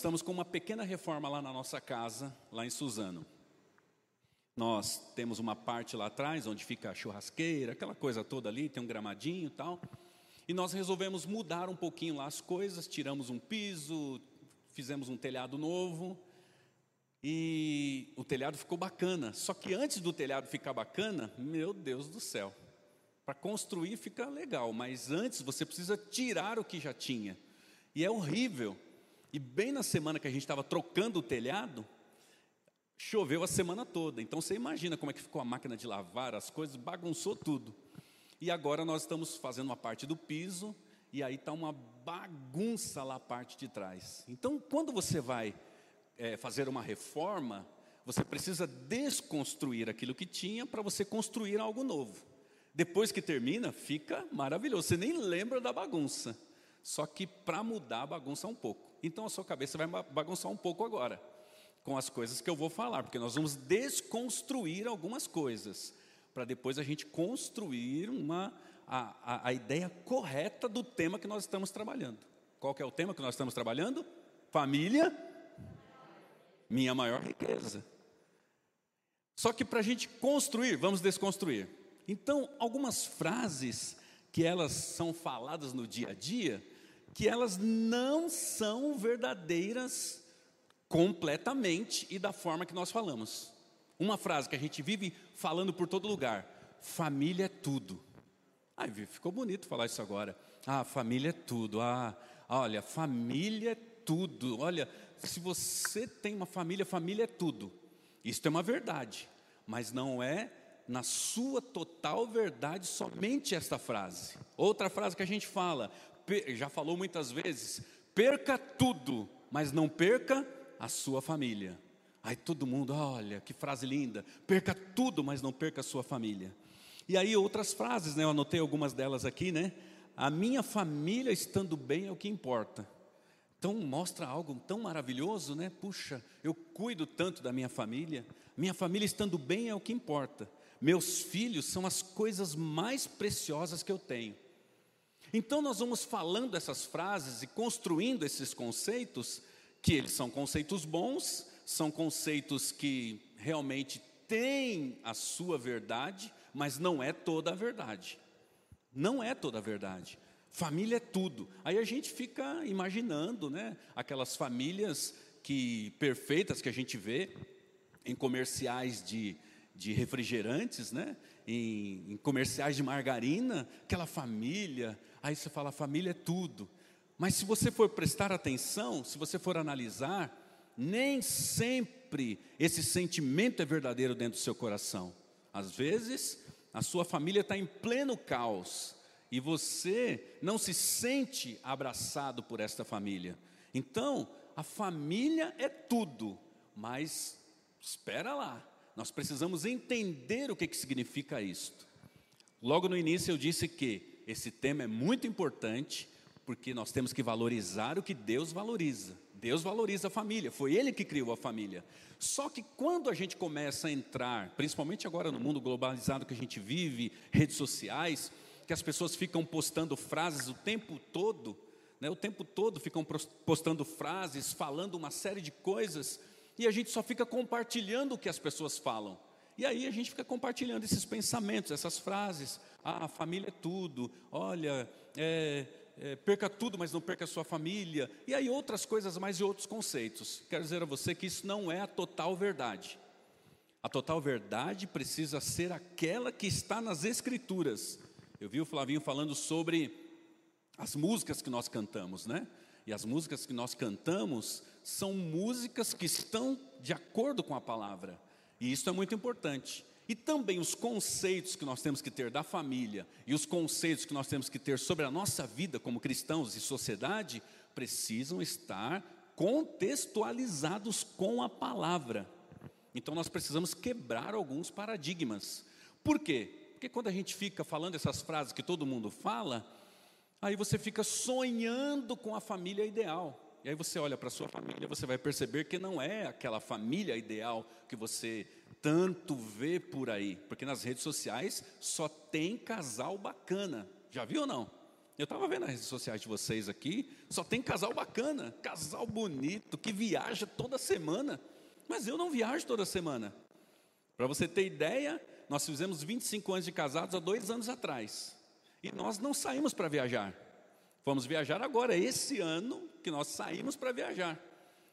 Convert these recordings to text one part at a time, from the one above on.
estamos com uma pequena reforma lá na nossa casa, lá em Suzano. Nós temos uma parte lá atrás, onde fica a churrasqueira, aquela coisa toda ali, tem um gramadinho e tal. E nós resolvemos mudar um pouquinho lá as coisas, tiramos um piso, fizemos um telhado novo. E o telhado ficou bacana. Só que antes do telhado ficar bacana, meu Deus do céu. Para construir fica legal, mas antes você precisa tirar o que já tinha. E é horrível. E bem na semana que a gente estava trocando o telhado, choveu a semana toda. Então você imagina como é que ficou a máquina de lavar, as coisas, bagunçou tudo. E agora nós estamos fazendo uma parte do piso, e aí está uma bagunça lá a parte de trás. Então, quando você vai é, fazer uma reforma, você precisa desconstruir aquilo que tinha para você construir algo novo. Depois que termina, fica maravilhoso. Você nem lembra da bagunça. Só que para mudar, bagunça um pouco. Então a sua cabeça vai bagunçar um pouco agora, com as coisas que eu vou falar, porque nós vamos desconstruir algumas coisas, para depois a gente construir uma, a, a, a ideia correta do tema que nós estamos trabalhando. Qual é o tema que nós estamos trabalhando? Família, minha maior riqueza. Só que para a gente construir, vamos desconstruir. Então, algumas frases que elas são faladas no dia a dia, que elas não são verdadeiras completamente e da forma que nós falamos. Uma frase que a gente vive falando por todo lugar: família é tudo. Ah, ficou bonito falar isso agora. Ah, família é tudo. Ah, olha, família é tudo. Olha, se você tem uma família, família é tudo. Isso é uma verdade, mas não é na sua total verdade somente esta frase. Outra frase que a gente fala, já falou muitas vezes: perca tudo, mas não perca a sua família. Aí todo mundo, olha, que frase linda. Perca tudo, mas não perca a sua família. E aí outras frases, né? Eu anotei algumas delas aqui, né? A minha família estando bem é o que importa. Então mostra algo tão maravilhoso, né? Puxa, eu cuido tanto da minha família. Minha família estando bem é o que importa. Meus filhos são as coisas mais preciosas que eu tenho. Então nós vamos falando essas frases e construindo esses conceitos, que eles são conceitos bons, são conceitos que realmente têm a sua verdade, mas não é toda a verdade. Não é toda a verdade. Família é tudo. Aí a gente fica imaginando, né, aquelas famílias que perfeitas que a gente vê em comerciais de de refrigerantes, né? Em, em, comerciais de margarina, aquela família, aí você fala, família é tudo. Mas se você for prestar atenção, se você for analisar, nem sempre esse sentimento é verdadeiro dentro do seu coração. Às vezes, a sua família está em pleno caos e você não se sente abraçado por esta família. Então, a família é tudo, mas espera lá, nós precisamos entender o que, que significa isto. Logo no início eu disse que esse tema é muito importante, porque nós temos que valorizar o que Deus valoriza. Deus valoriza a família, foi Ele que criou a família. Só que quando a gente começa a entrar, principalmente agora no mundo globalizado que a gente vive, redes sociais, que as pessoas ficam postando frases o tempo todo, né, o tempo todo ficam postando frases, falando uma série de coisas, e a gente só fica compartilhando o que as pessoas falam. E aí a gente fica compartilhando esses pensamentos, essas frases. Ah, a família é tudo. Olha, é, é, perca tudo, mas não perca a sua família. E aí outras coisas mais e outros conceitos. Quero dizer a você que isso não é a total verdade. A total verdade precisa ser aquela que está nas Escrituras. Eu vi o Flavinho falando sobre as músicas que nós cantamos, né? E as músicas que nós cantamos são músicas que estão de acordo com a palavra. E isso é muito importante. E também os conceitos que nós temos que ter da família e os conceitos que nós temos que ter sobre a nossa vida como cristãos e sociedade precisam estar contextualizados com a palavra. Então nós precisamos quebrar alguns paradigmas. Por quê? Porque quando a gente fica falando essas frases que todo mundo fala, Aí você fica sonhando com a família ideal. E aí você olha para a sua família, você vai perceber que não é aquela família ideal que você tanto vê por aí. Porque nas redes sociais só tem casal bacana. Já viu ou não? Eu estava vendo as redes sociais de vocês aqui, só tem casal bacana, casal bonito, que viaja toda semana. Mas eu não viajo toda semana. Para você ter ideia, nós fizemos 25 anos de casados há dois anos atrás. E nós não saímos para viajar. Vamos viajar agora, esse ano que nós saímos para viajar.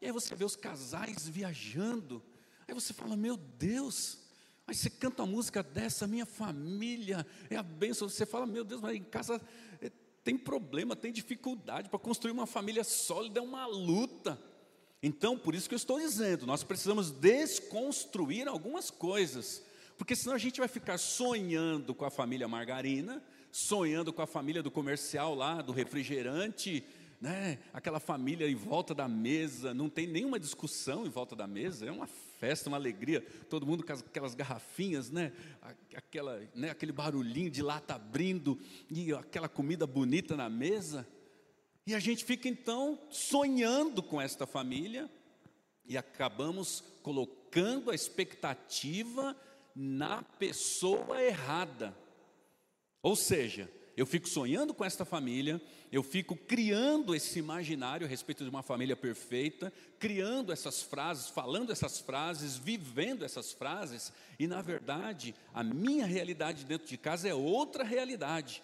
E aí você vê os casais viajando. Aí você fala, meu Deus, aí você canta uma música dessa, minha família é a bênção. Você fala, meu Deus, mas em casa eh, tem problema, tem dificuldade para construir uma família sólida, é uma luta. Então, por isso que eu estou dizendo, nós precisamos desconstruir algumas coisas, porque senão a gente vai ficar sonhando com a família margarina, sonhando com a família do comercial lá, do refrigerante, né? Aquela família em volta da mesa, não tem nenhuma discussão em volta da mesa, é uma festa, uma alegria, todo mundo com aquelas garrafinhas, né? Aquela, né? Aquele barulhinho de lata abrindo e aquela comida bonita na mesa. E a gente fica então sonhando com esta família e acabamos colocando a expectativa na pessoa errada. Ou seja, eu fico sonhando com esta família, eu fico criando esse imaginário a respeito de uma família perfeita, criando essas frases, falando essas frases, vivendo essas frases, e na verdade, a minha realidade dentro de casa é outra realidade.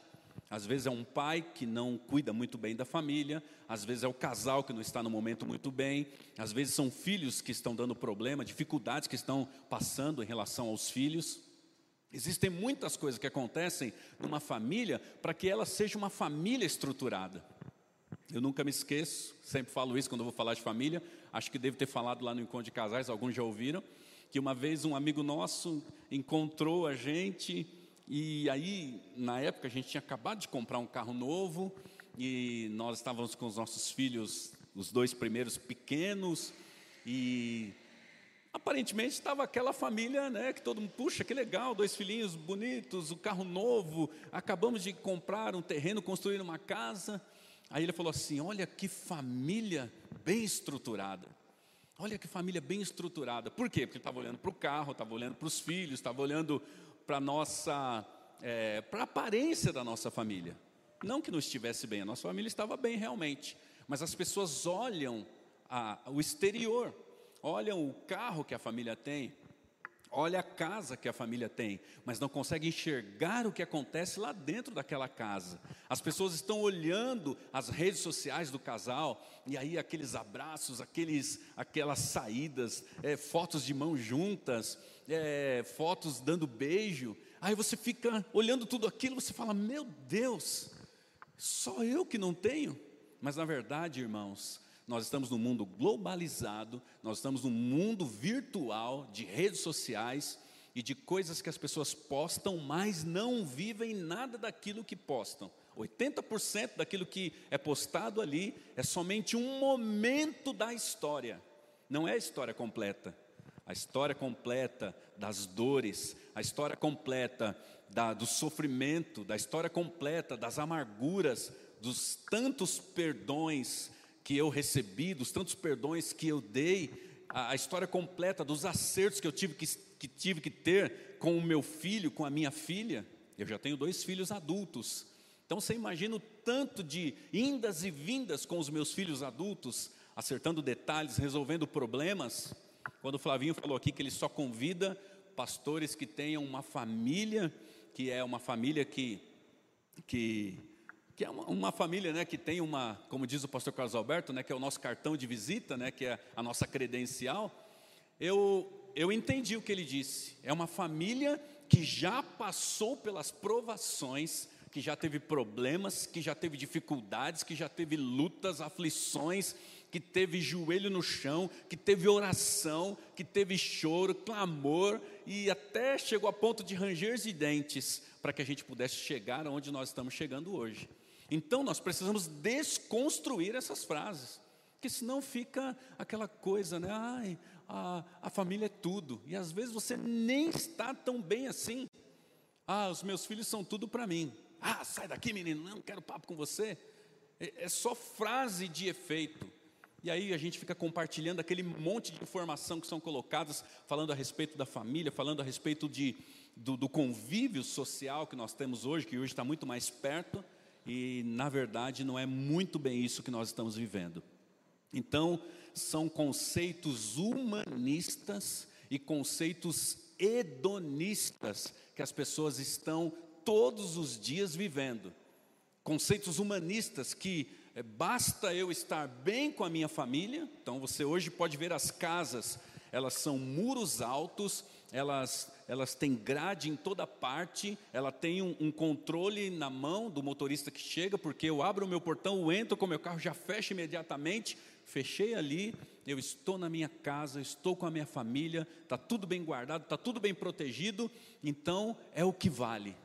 Às vezes é um pai que não cuida muito bem da família, às vezes é o casal que não está no momento muito bem, às vezes são filhos que estão dando problema, dificuldades que estão passando em relação aos filhos. Existem muitas coisas que acontecem numa família para que ela seja uma família estruturada. Eu nunca me esqueço, sempre falo isso quando vou falar de família, acho que devo ter falado lá no encontro de casais, alguns já ouviram, que uma vez um amigo nosso encontrou a gente e aí, na época, a gente tinha acabado de comprar um carro novo e nós estávamos com os nossos filhos, os dois primeiros pequenos, e Aparentemente estava aquela família, né, que todo mundo, puxa, que legal, dois filhinhos bonitos, o carro novo, acabamos de comprar um terreno, construir uma casa. Aí ele falou assim: Olha que família bem estruturada. Olha que família bem estruturada. Por quê? Porque estava olhando para o carro, estava olhando para os filhos, estava olhando para a nossa, é, para a aparência da nossa família. Não que não estivesse bem, a nossa família estava bem realmente, mas as pessoas olham a, o exterior olham o carro que a família tem, olha a casa que a família tem, mas não conseguem enxergar o que acontece lá dentro daquela casa. As pessoas estão olhando as redes sociais do casal e aí aqueles abraços, aqueles, aquelas saídas, é, fotos de mãos juntas, é, fotos dando beijo. Aí você fica olhando tudo aquilo, você fala: Meu Deus, só eu que não tenho. Mas na verdade, irmãos, nós estamos num mundo globalizado, nós estamos num mundo virtual de redes sociais e de coisas que as pessoas postam, mas não vivem nada daquilo que postam. 80% daquilo que é postado ali é somente um momento da história, não é a história completa. A história completa das dores, a história completa da, do sofrimento, da história completa das amarguras, dos tantos perdões, que eu recebi, dos tantos perdões que eu dei, a, a história completa dos acertos que eu tive que, que tive que ter com o meu filho, com a minha filha. Eu já tenho dois filhos adultos. Então você imagina o tanto de indas e vindas com os meus filhos adultos, acertando detalhes, resolvendo problemas. Quando o Flavinho falou aqui que ele só convida pastores que tenham uma família, que é uma família que, que que é uma, uma, família né, que tem uma, como diz o pastor Carlos Alberto, né, que é o nosso cartão de visita, né, que é a nossa credencial, eu, eu entendi o que ele disse. É uma família que já passou pelas provações, que já teve problemas, que já teve dificuldades, que já teve lutas, aflições, que teve joelho no chão, que teve oração, que teve choro, clamor e até chegou a ponto de ranger de dentes para que a gente pudesse chegar onde nós estamos chegando hoje. Então nós precisamos desconstruir essas frases, porque senão fica aquela coisa, né? Ai, a, a família é tudo, e às vezes você nem está tão bem assim. Ah, os meus filhos são tudo para mim. Ah, sai daqui, menino, não quero papo com você. É, é só frase de efeito. E aí a gente fica compartilhando aquele monte de informação que são colocadas, falando a respeito da família, falando a respeito de, do, do convívio social que nós temos hoje, que hoje está muito mais perto e na verdade não é muito bem isso que nós estamos vivendo. Então, são conceitos humanistas e conceitos hedonistas que as pessoas estão todos os dias vivendo. Conceitos humanistas que é, basta eu estar bem com a minha família. Então você hoje pode ver as casas, elas são muros altos, elas, elas têm grade em toda parte, ela tem um, um, controle na mão do motorista que chega, porque eu abro o meu portão, eu entro com o meu carro, já fecha imediatamente, fechei ali, eu estou na minha casa, estou com a minha família, está tudo bem guardado, está tudo bem protegido, então é o que vale.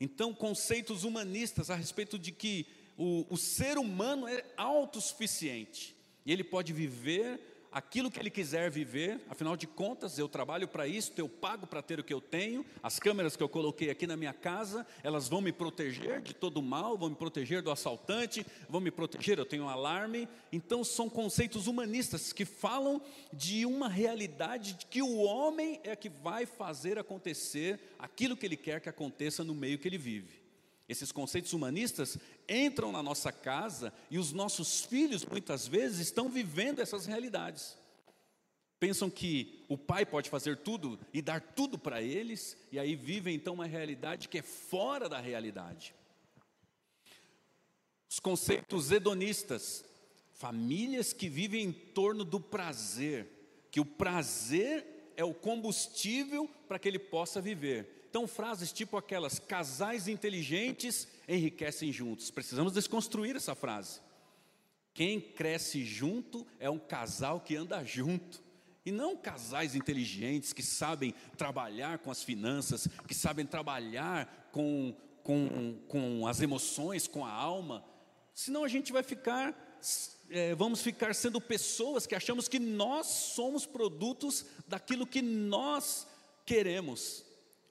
Então, conceitos humanistas a respeito de que o, o ser humano é autossuficiente e ele pode viver aquilo que ele quiser viver, afinal de contas, eu trabalho para isso, eu pago para ter o que eu tenho, as câmeras que eu coloquei aqui na minha casa, elas vão me proteger de todo mal, vão me proteger do assaltante, vão me proteger, eu tenho um alarme. Então, são conceitos humanistas que falam de uma realidade de que o homem é que vai fazer acontecer aquilo que ele quer que aconteça no meio que ele vive. Esses conceitos humanistas entram na nossa casa e os nossos filhos muitas vezes estão vivendo essas realidades. Pensam que o pai pode fazer tudo e dar tudo para eles, e aí vivem então uma realidade que é fora da realidade. Os conceitos hedonistas, famílias que vivem em torno do prazer, que o prazer é o combustível para que ele possa viver. Então, frases tipo aquelas: casais inteligentes enriquecem juntos. Precisamos desconstruir essa frase. Quem cresce junto é um casal que anda junto. E não casais inteligentes que sabem trabalhar com as finanças, que sabem trabalhar com, com, com as emoções, com a alma. Senão a gente vai ficar, é, vamos ficar sendo pessoas que achamos que nós somos produtos daquilo que nós queremos.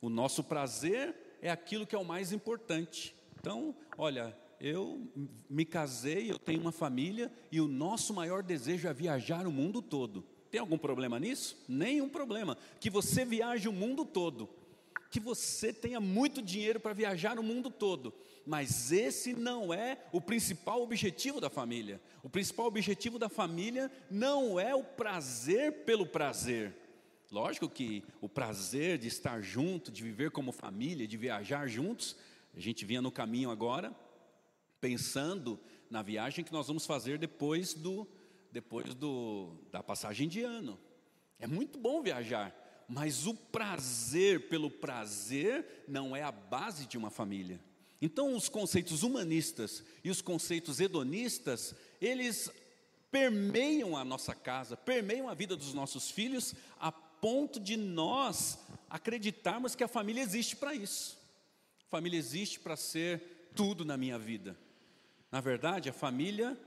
O nosso prazer é aquilo que é o mais importante. Então, olha, eu me casei, eu tenho uma família e o nosso maior desejo é viajar o mundo todo. Tem algum problema nisso? Nenhum problema. Que você viaje o mundo todo. Que você tenha muito dinheiro para viajar o mundo todo. Mas esse não é o principal objetivo da família. O principal objetivo da família não é o prazer pelo prazer. Lógico que o prazer de estar junto, de viver como família, de viajar juntos, a gente vinha no caminho agora, pensando na viagem que nós vamos fazer depois do depois do, da passagem de ano. É muito bom viajar, mas o prazer pelo prazer não é a base de uma família. Então, os conceitos humanistas e os conceitos hedonistas, eles permeiam a nossa casa, permeiam a vida dos nossos filhos, a ponto de nós acreditarmos que a família existe para isso. A família existe para ser tudo na minha vida. Na verdade, a família,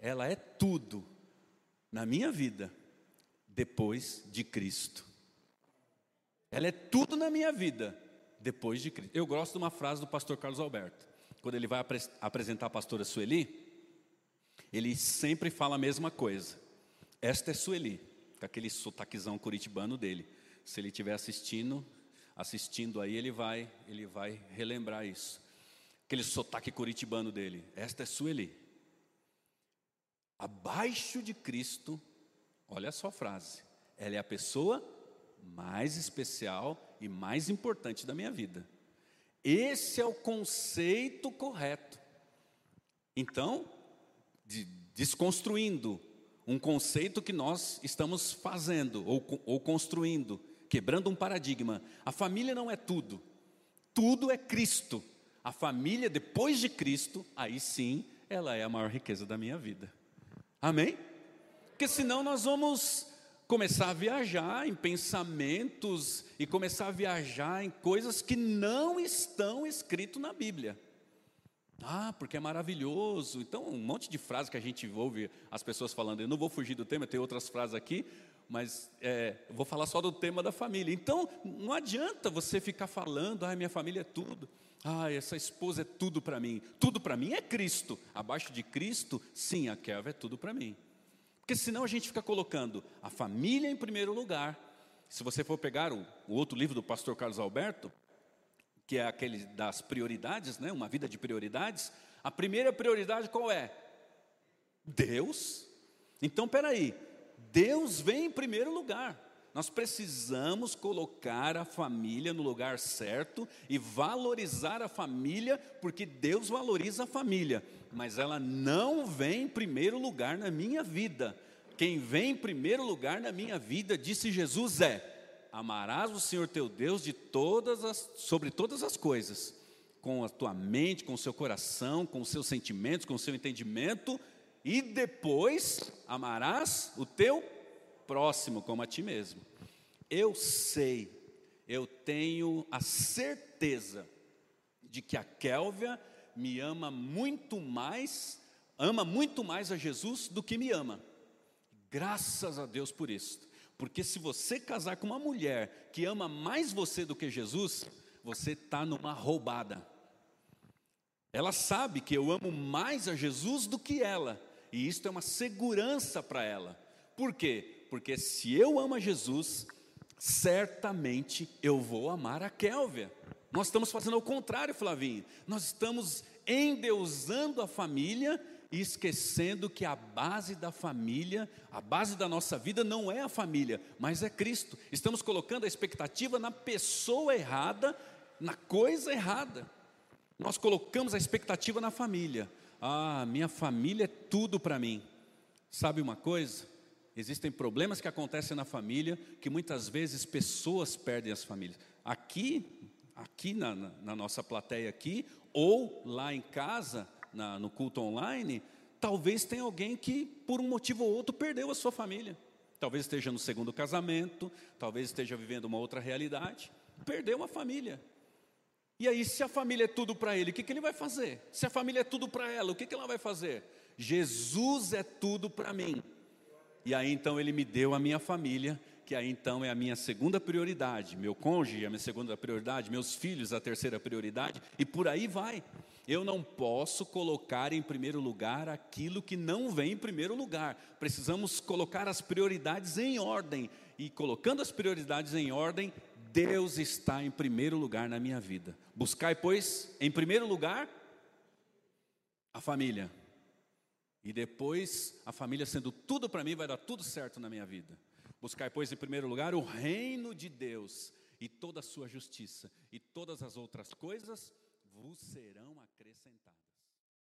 ela é tudo na minha vida depois de Cristo. Ela é tudo na minha vida depois de Cristo. Eu gosto de uma frase do pastor Carlos Alberto. Quando ele vai apre apresentar a pastora Sueli, ele sempre fala a mesma coisa. Esta é Sueli com aquele sotaquezão curitibano dele. Se ele estiver assistindo, assistindo aí, ele vai, ele vai relembrar isso. Aquele sotaque curitibano dele. Esta é Sueli. Abaixo de Cristo, olha só a frase. Ela é a pessoa mais especial e mais importante da minha vida. Esse é o conceito correto. Então, de, desconstruindo um conceito que nós estamos fazendo ou, ou construindo, quebrando um paradigma. A família não é tudo, tudo é Cristo. A família, depois de Cristo, aí sim, ela é a maior riqueza da minha vida. Amém? Porque senão nós vamos começar a viajar em pensamentos e começar a viajar em coisas que não estão escritas na Bíblia. Ah, porque é maravilhoso. Então, um monte de frases que a gente ouve as pessoas falando. Eu não vou fugir do tema, tem outras frases aqui, mas é, vou falar só do tema da família. Então, não adianta você ficar falando, ah, minha família é tudo. Ah, essa esposa é tudo para mim. Tudo para mim é Cristo. Abaixo de Cristo, sim, a Kelva é tudo para mim. Porque senão a gente fica colocando a família em primeiro lugar. Se você for pegar o, o outro livro do pastor Carlos Alberto, que é aquele das prioridades, né? Uma vida de prioridades. A primeira prioridade qual é? Deus. Então, peraí, Deus vem em primeiro lugar. Nós precisamos colocar a família no lugar certo e valorizar a família, porque Deus valoriza a família, mas ela não vem em primeiro lugar na minha vida. Quem vem em primeiro lugar na minha vida, disse Jesus, é: amarás o Senhor teu Deus de todas as, sobre todas as coisas, com a tua mente, com o seu coração, com os seus sentimentos, com o seu entendimento, e depois amarás o teu próximo como a ti mesmo. Eu sei, eu tenho a certeza de que a Kélvia me ama muito mais, ama muito mais a Jesus do que me ama. Graças a Deus por isso. Porque se você casar com uma mulher que ama mais você do que Jesus, você está numa roubada. Ela sabe que eu amo mais a Jesus do que ela, e isso é uma segurança para ela. Por quê? porque se eu amo a Jesus, certamente eu vou amar a Kélvia. Nós estamos fazendo o contrário, Flavinho. Nós estamos endeusando a família esquecendo que a base da família, a base da nossa vida não é a família, mas é Cristo. Estamos colocando a expectativa na pessoa errada, na coisa errada. Nós colocamos a expectativa na família. Ah, minha família é tudo para mim. Sabe uma coisa? Existem problemas que acontecem na família que muitas vezes pessoas perdem as famílias. Aqui, aqui na, na, nossa plateia aqui, ou lá em casa, na, no culto online, talvez tenha alguém que, por um motivo ou outro, perdeu a sua família. Talvez esteja no segundo casamento, talvez esteja vivendo uma outra realidade, perdeu uma família. E aí, se a família é tudo para ele, o que, que ele vai fazer? Se a família é tudo para ela, o que, que ela vai fazer? Jesus é tudo para mim. E aí então ele me deu a minha família, que aí então é a minha segunda prioridade, meu cônjuge a minha segunda prioridade, meus filhos a terceira prioridade, e por aí vai. Eu não posso colocar em primeiro lugar aquilo que não vem em primeiro lugar. Precisamos colocar as prioridades em ordem. E colocando as prioridades em ordem, Deus está em primeiro lugar na minha vida. Buscai, pois, em primeiro lugar, a família. E depois, a família sendo tudo para mim, vai dar tudo certo na minha vida. Buscar, pois, em primeiro lugar, o reino de Deus e toda a sua justiça, e todas as outras coisas vos serão acrescentadas.